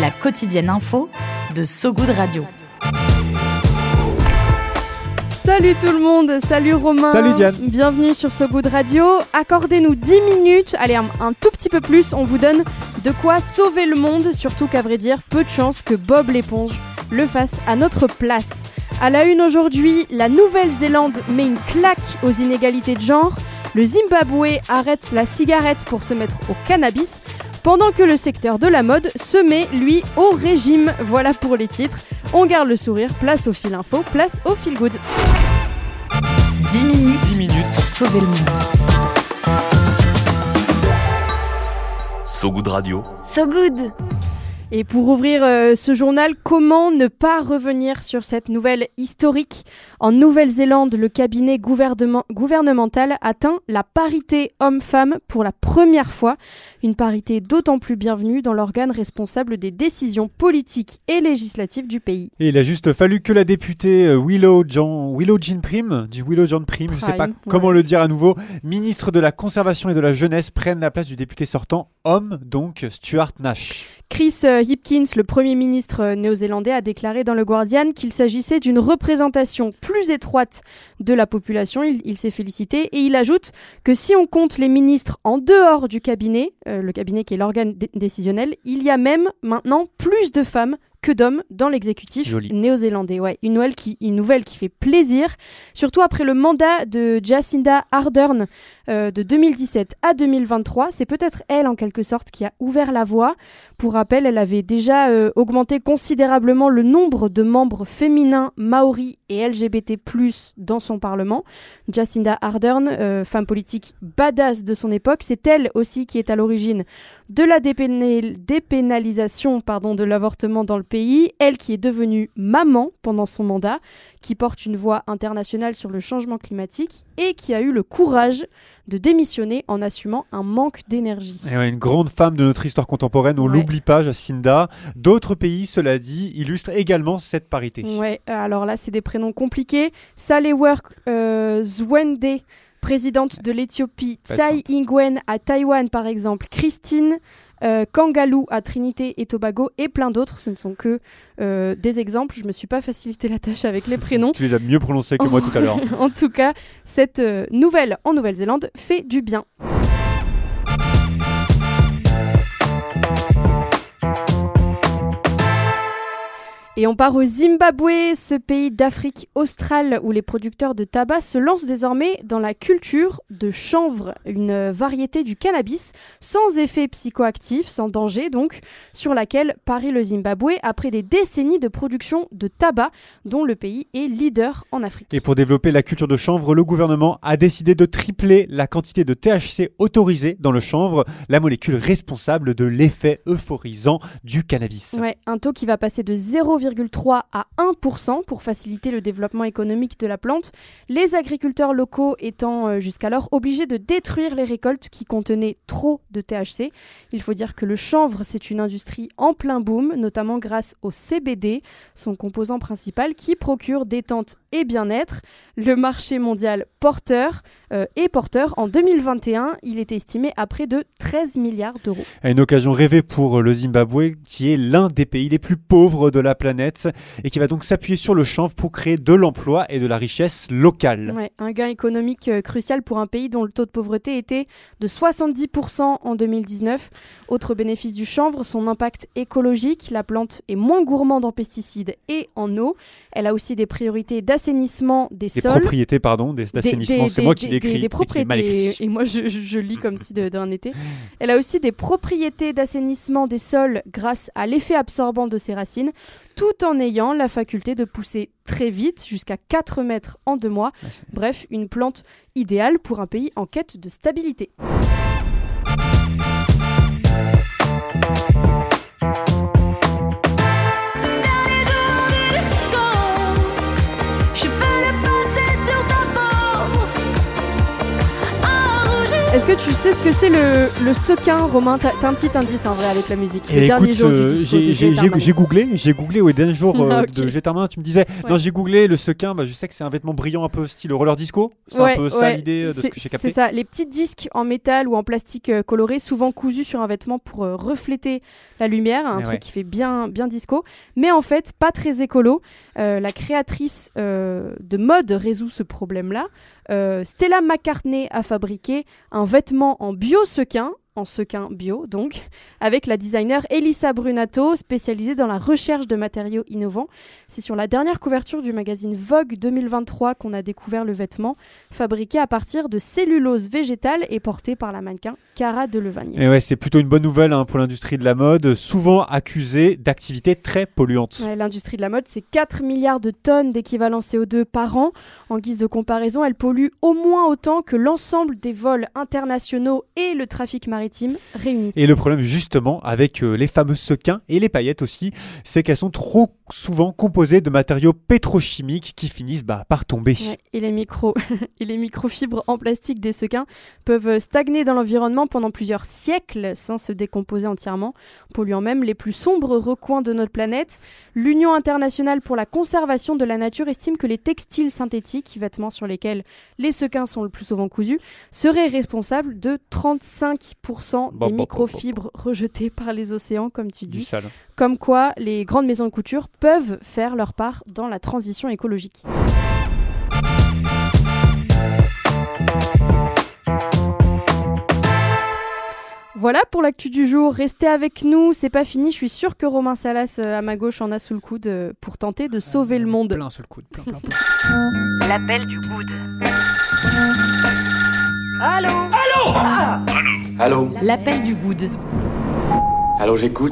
La quotidienne info de So Good Radio. Salut tout le monde, salut Romain. Salut Diane. Bienvenue sur So Good Radio. Accordez-nous 10 minutes, allez un, un, tout petit peu plus, on vous donne de quoi sauver le monde, surtout qu'à vrai dire, peu de chance que Bob l'éponge le fasse à notre place. À la une aujourd'hui, la Nouvelle-Zélande met une claque aux inégalités de genre, le Zimbabwe arrête la cigarette pour se mettre au cannabis, pendant que le secteur de la mode se met, lui, au régime. Voilà pour les titres. On garde le sourire, place au fil info, place au fil good. 10 minutes, 10 minutes pour sauver le monde. So Good Radio. So Good et pour ouvrir euh, ce journal, comment ne pas revenir sur cette nouvelle historique? En Nouvelle-Zélande, le cabinet gouvernemental atteint la parité homme-femme pour la première fois. Une parité d'autant plus bienvenue dans l'organe responsable des décisions politiques et législatives du pays. Et il a juste fallu que la députée euh, Willow, Jean, Willow Jean Prim, du Willow Jean Prim, je ne sais pas comment le dire à nouveau, ministre de la Conservation et de la Jeunesse, prenne la place du député sortant, homme donc, Stuart Nash. Chris euh, Hipkins, le Premier ministre euh, néo-zélandais, a déclaré dans le Guardian qu'il s'agissait d'une représentation plus étroite de la population. Il, s'est félicité et il ajoute que si on compte les ministres en dehors du cabinet, euh, le cabinet qui est l'organe décisionnel, il y a même maintenant plus de femmes que d'hommes dans l'exécutif néo-zélandais. Ouais, une nouvelle, qui, une nouvelle qui fait plaisir, surtout après le mandat de Jacinda Ardern euh, de 2017 à 2023. C'est peut-être elle, en quelque sorte, qui a ouvert la voie. Pour rappel, elle avait déjà euh, augmenté considérablement le nombre de membres féminins maoris et LGBT+, dans son parlement. Jacinda Ardern, euh, femme politique badass de son époque, c'est elle aussi qui est à l'origine de la dépénalisation pardon, de l'avortement dans le pays, elle qui est devenue maman pendant son mandat, qui porte une voix internationale sur le changement climatique et qui a eu le courage de démissionner en assumant un manque d'énergie. une grande femme de notre histoire contemporaine, on l'oublie pas, Jacinda. D'autres pays, cela dit, illustrent également cette parité. Ouais, alors là, c'est des prénoms compliqués. Salework euh, Zwende présidente de l'Éthiopie, Tsai Ing-wen à Taïwan par exemple, Christine euh, Kangaloo à Trinité et Tobago et plein d'autres. Ce ne sont que euh, des exemples. Je me suis pas facilité la tâche avec les prénoms. tu les as mieux prononcés que moi tout à l'heure. en tout cas, cette euh, nouvelle en Nouvelle-Zélande fait du bien. Et on part au Zimbabwe, ce pays d'Afrique australe où les producteurs de tabac se lancent désormais dans la culture de chanvre, une variété du cannabis sans effet psychoactif, sans danger donc, sur laquelle parie le Zimbabwe après des décennies de production de tabac dont le pays est leader en Afrique. Et pour développer la culture de chanvre, le gouvernement a décidé de tripler la quantité de THC autorisée dans le chanvre, la molécule responsable de l'effet euphorisant du cannabis. Ouais, un taux qui va passer de 0, 0,3 à 1% pour faciliter le développement économique de la plante, les agriculteurs locaux étant euh, jusqu'alors obligés de détruire les récoltes qui contenaient trop de THC. Il faut dire que le chanvre, c'est une industrie en plein boom, notamment grâce au CBD, son composant principal qui procure détente et bien-être. Le marché mondial porteur euh, est porteur. En 2021, il était estimé à près de 13 milliards d'euros. Une occasion rêvée pour le Zimbabwe, qui est l'un des pays les plus pauvres de la planète et qui va donc s'appuyer sur le chanvre pour créer de l'emploi et de la richesse locale. un gain économique euh, crucial pour un pays dont le taux de pauvreté était de 70% en 2019. Autre bénéfice du chanvre, son impact écologique. La plante est moins gourmande en pesticides et en eau. Elle a aussi des priorités d'assainissement des, des sols. propriétés, pardon, d'assainissement. C'est moi qui Des, propriétés. Et, moi, je, je, lis comme si d'un été. Elle a aussi des propriétés d'assainissement des sols grâce à l'effet absorbant de ses racines tout en ayant la faculté de pousser très vite, jusqu'à 4 mètres en deux mois. Ah, Bref, une plante idéale pour un pays en quête de stabilité. Est-ce que tu sais ce que c'est le, le sequin, Romain? T'as t'as un petit indice en vrai avec la musique. Et le dernier écoute, jour euh, du disco j'ai- de j'ai Getarman. j'ai- j'ai googlé, j'ai googlé, ouais, dernier jour euh, Ah, ok. de Getarman, tu me disais, Ouais. non, j'ai googlé le sequin, bah, je sais que c'est un vêtement brillant un peu style roller disco, c'est Ouais, un peu ça ouais. l'idée euh, de ce C'est- que j'ai capté. C'est ça, les petits disques en métal ou en plastique euh, coloré, souvent cousus sur un vêtement pour euh, refléter la lumière, un Mais truc ouais. qui fait bien, bien disco, mais en fait pas très écolo. Euh, la créatrice euh, de mode résout ce problème-là. Euh, Stella McCartney a fabriqué un vêtement en bio-sequin, en sequin bio donc, avec la designer Elisa Brunato, spécialisée dans la recherche de matériaux innovants. C'est sur la dernière couverture du magazine Vogue 2023 qu'on a découvert le vêtement, fabriqué à partir de cellulose végétale et porté par la mannequin Cara Delevagne. Et ouais, c'est plutôt une bonne nouvelle hein, pour l'industrie de la mode, souvent accusée d'activités très polluantes. Ouais, L'industrie de la mode, c'est 4 milliards de tonnes d'équivalent CO2 par an. En guise de comparaison, elle pollue au moins autant que l'ensemble des vols internationaux et le trafic maritime Et le problème justement avec euh, les fameux sequins et les paillettes aussi, c'est qu'elles sont trop souvent composées de matériaux pétrochimiques qui finissent bah, par tomber. Ouais, et, les micro et les microfibres en plastique des sequins peuvent stagner dans l'environnement pendant plusieurs siècles sans se décomposer entièrement, polluant même les plus sombres recoins de notre planète. L'Union internationale pour la conservation de la nature estime que les textiles synthétiques, vêtements sur lesquels les sequins sont le plus souvent cousus, seraient responsables de 35% Bon, des bon, microfibres rejetées par les océans, comme tu dis. sale. Comme quoi, les grandes maisons de couture peuvent faire leur part dans la transition écologique. Voilà pour l'actu du jour. Restez avec nous, c'est pas fini. Je suis sûre que Romain Salas euh, à ma gauche en a sous le coude euh, pour tenter de sauver le monde. Plein sous le coude, plein, plein, plein. L'appel du good. Allô? L'appel du good. Allô, j'écoute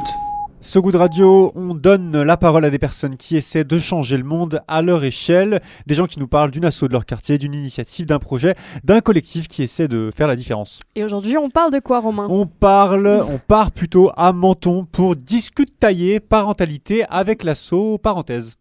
So Good Radio, on donne la parole à des personnes qui essaient de changer le monde à leur échelle, des gens qui nous parlent d'une asso de leur quartier, d'une initiative, d'un projet, d'un collectif qui essaie de faire la différence. Et aujourd'hui, on parle de quoi, Romain? On parle, on part plutôt à Menton pour discuter tailler parentalité avec l'asso parenthèse.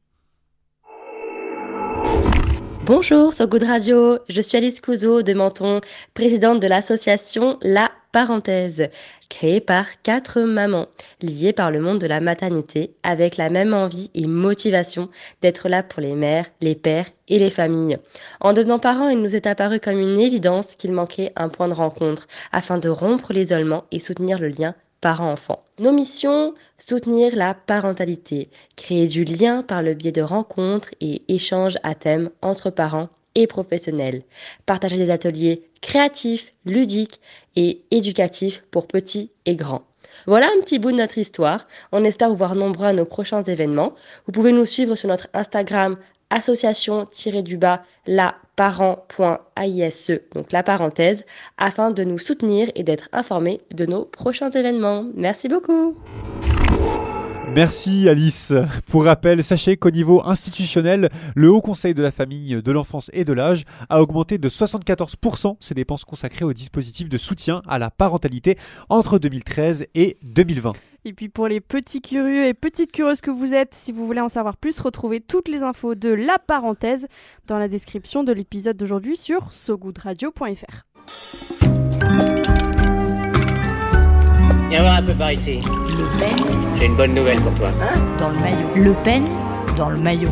Bonjour sur Good Radio, je suis Alice Couzeau de Menton, présidente de l'association La Parenthèse, créée par quatre mamans liées par le monde de la maternité avec la même envie et motivation d'être là pour les mères, les pères et les familles. En devenant parents, il nous est apparu comme une évidence qu'il manquait un point de rencontre afin de rompre l'isolement et soutenir le lien parents-enfants. Nos missions, soutenir la parentalité, créer du lien par le biais de rencontres et échanges à thème entre parents et professionnels, partager des ateliers créatifs, ludiques et éducatifs pour petits et grands. Voilà un petit bout de notre histoire. On espère vous voir nombreux à nos prochains événements. Vous pouvez nous suivre sur notre Instagram association-du-bas la parent.aise, donc la parenthèse, afin de nous soutenir et d'être informés de nos prochains événements. Merci beaucoup. Merci Alice. Pour rappel, sachez qu'au niveau institutionnel, le Haut Conseil de la famille, de l'enfance et de l'âge a augmenté de 74% ses dépenses consacrées au dispositif de soutien à la parentalité entre 2013 et 2020. Et puis pour les petits curieux et petites curieuses que vous êtes, si vous voulez en savoir plus, retrouvez toutes les infos de la parenthèse dans la description de l'épisode d'aujourd'hui sur sogoodradio.fr. Viens voir un peu par ici. Le peigne J'ai une bonne nouvelle pour toi. dans le maillot. Le peigne dans le maillot.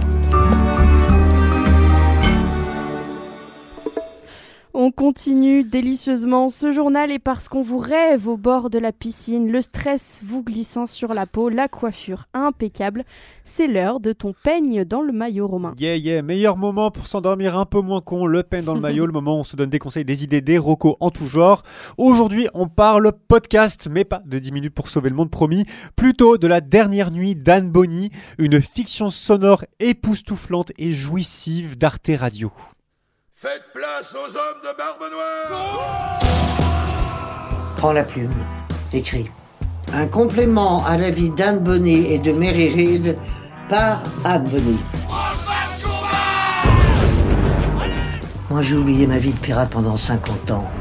On continue délicieusement ce journal et parce qu'on vous rêve au bord de la piscine, le stress vous glissant sur la peau, la coiffure impeccable, c'est l'heure de ton peigne dans le maillot romain. Yeah, yeah, meilleur moment pour s'endormir un peu moins con, le pain dans le maillot, le moment où on se donne des conseils, des idées, des recos en tout genre. Aujourd'hui, on parle podcast, mais pas de 10 minutes pour sauver le monde promis, plutôt de la dernière nuit d'Anne Bonny, une fiction sonore époustouflante et jouissive d'Arte Radio. Faites place aux hommes de barbe noire Prends la plume, écris. Un complément à la vie d'Anne Bonny et de Mary Reed par Anne Bonny. Moi, j'ai oublié ma vie de pirate pendant 50 ans.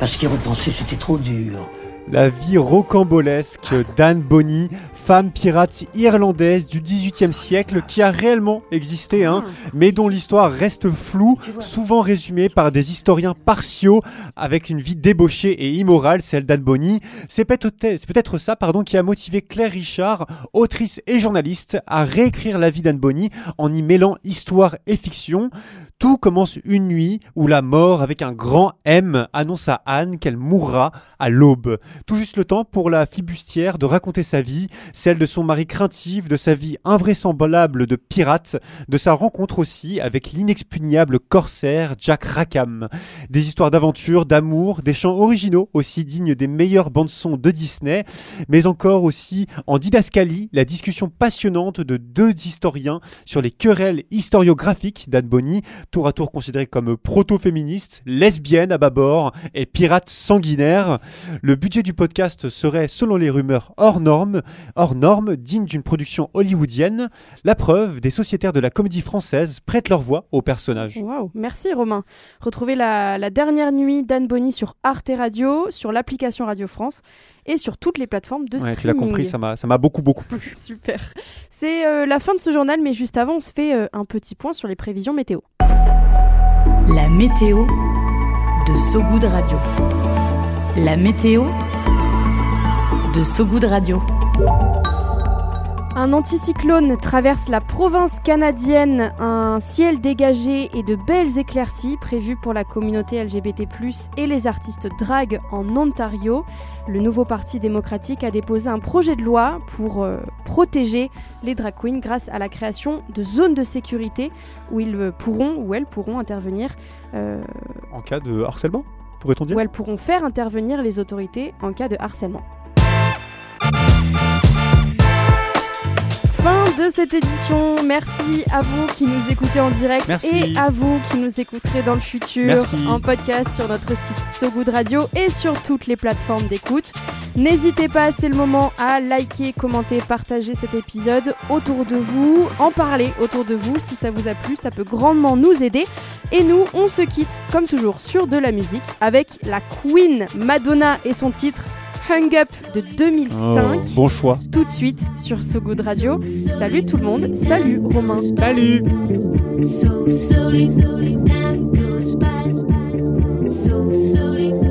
Parce qu'y repenser, c'était trop dur. La vie rocambolesque d'Anne Bonny, femme pirate irlandaise du XVIIIe siècle qui a réellement existé, hein, ah. mais dont l'histoire reste floue, souvent résumée par des historiens partiaux avec une vie débauchée et immorale, celle d'Anne Bonny. C'est peut-être ça pardon, qui a motivé Claire Richard, autrice et journaliste, à réécrire la vie d'Anne Bonny en y mêlant histoire et fiction. Tout commence une nuit où la mort avec un grand M annonce à Anne qu'elle mourra à l'aube. Tout juste le temps pour la flibustière de raconter sa vie, celle de son mari craintif, de sa vie invraisemblable de pirate, de sa rencontre aussi avec l'inexpugnable corsaire Jack Rackham. Des histoires d'aventure, d'amour, des chants originaux aussi dignes des meilleures bandes-sons de Disney, mais encore aussi en didascalie, la discussion passionnante de deux historiens sur les querelles historiographiques d'Anne Bonny, tour à tour considérée comme proto-féministe, lesbienne à bâbord et pirate sanguinaire. Le budget du podcast serait, selon les rumeurs, hors norme, hors norme, digne d'une production hollywoodienne. La preuve, des sociétaires de la comédie française prêtent leur voix aux personnages. Wow, merci Romain. Retrouvez la, dernière nuit d'Anne Bonny sur Arte Radio, sur l'application Radio France et sur toutes les plateformes de ouais, streaming. Tu l'as compris, ça m'a beaucoup beaucoup plu. Super. C'est euh, la fin de ce journal, mais juste avant, on se fait euh, un petit point sur les prévisions météo. La météo de Sogoud Radio. La météo de Sogoud Radio. Un anticyclone traverse la province canadienne, un ciel dégagé et de belles éclaircies prévues pour la communauté LGBT+, et les artistes drag en Ontario. Le nouveau Parti démocratique a déposé un projet de loi pour euh, protéger les drag queens grâce à la création de zones de sécurité où ils pourront ou elles pourront intervenir. Euh, en cas de harcèlement, pourrait-on dire? Où elles pourront faire intervenir les autorités en cas de harcèlement. De cette édition. Merci à vous qui nous écoutez en direct et à vous qui nous écouterez dans le futur en podcast sur notre site So Good Radio et sur toutes les plateformes d'écoute. N'hésitez pas, c'est le moment à liker, commenter, partager cet épisode autour de vous, en parler autour de vous si ça vous a plu, ça peut grandement nous aider. Et nous, on se quitte comme toujours sur de la musique avec la Queen Madonna et son titre Hung Up de 2005. bon choix. Tout de suite sur So Good Radio. Salut tout le monde. Salut Romain. Salut. So slowly, slowly, time goes by. So slowly.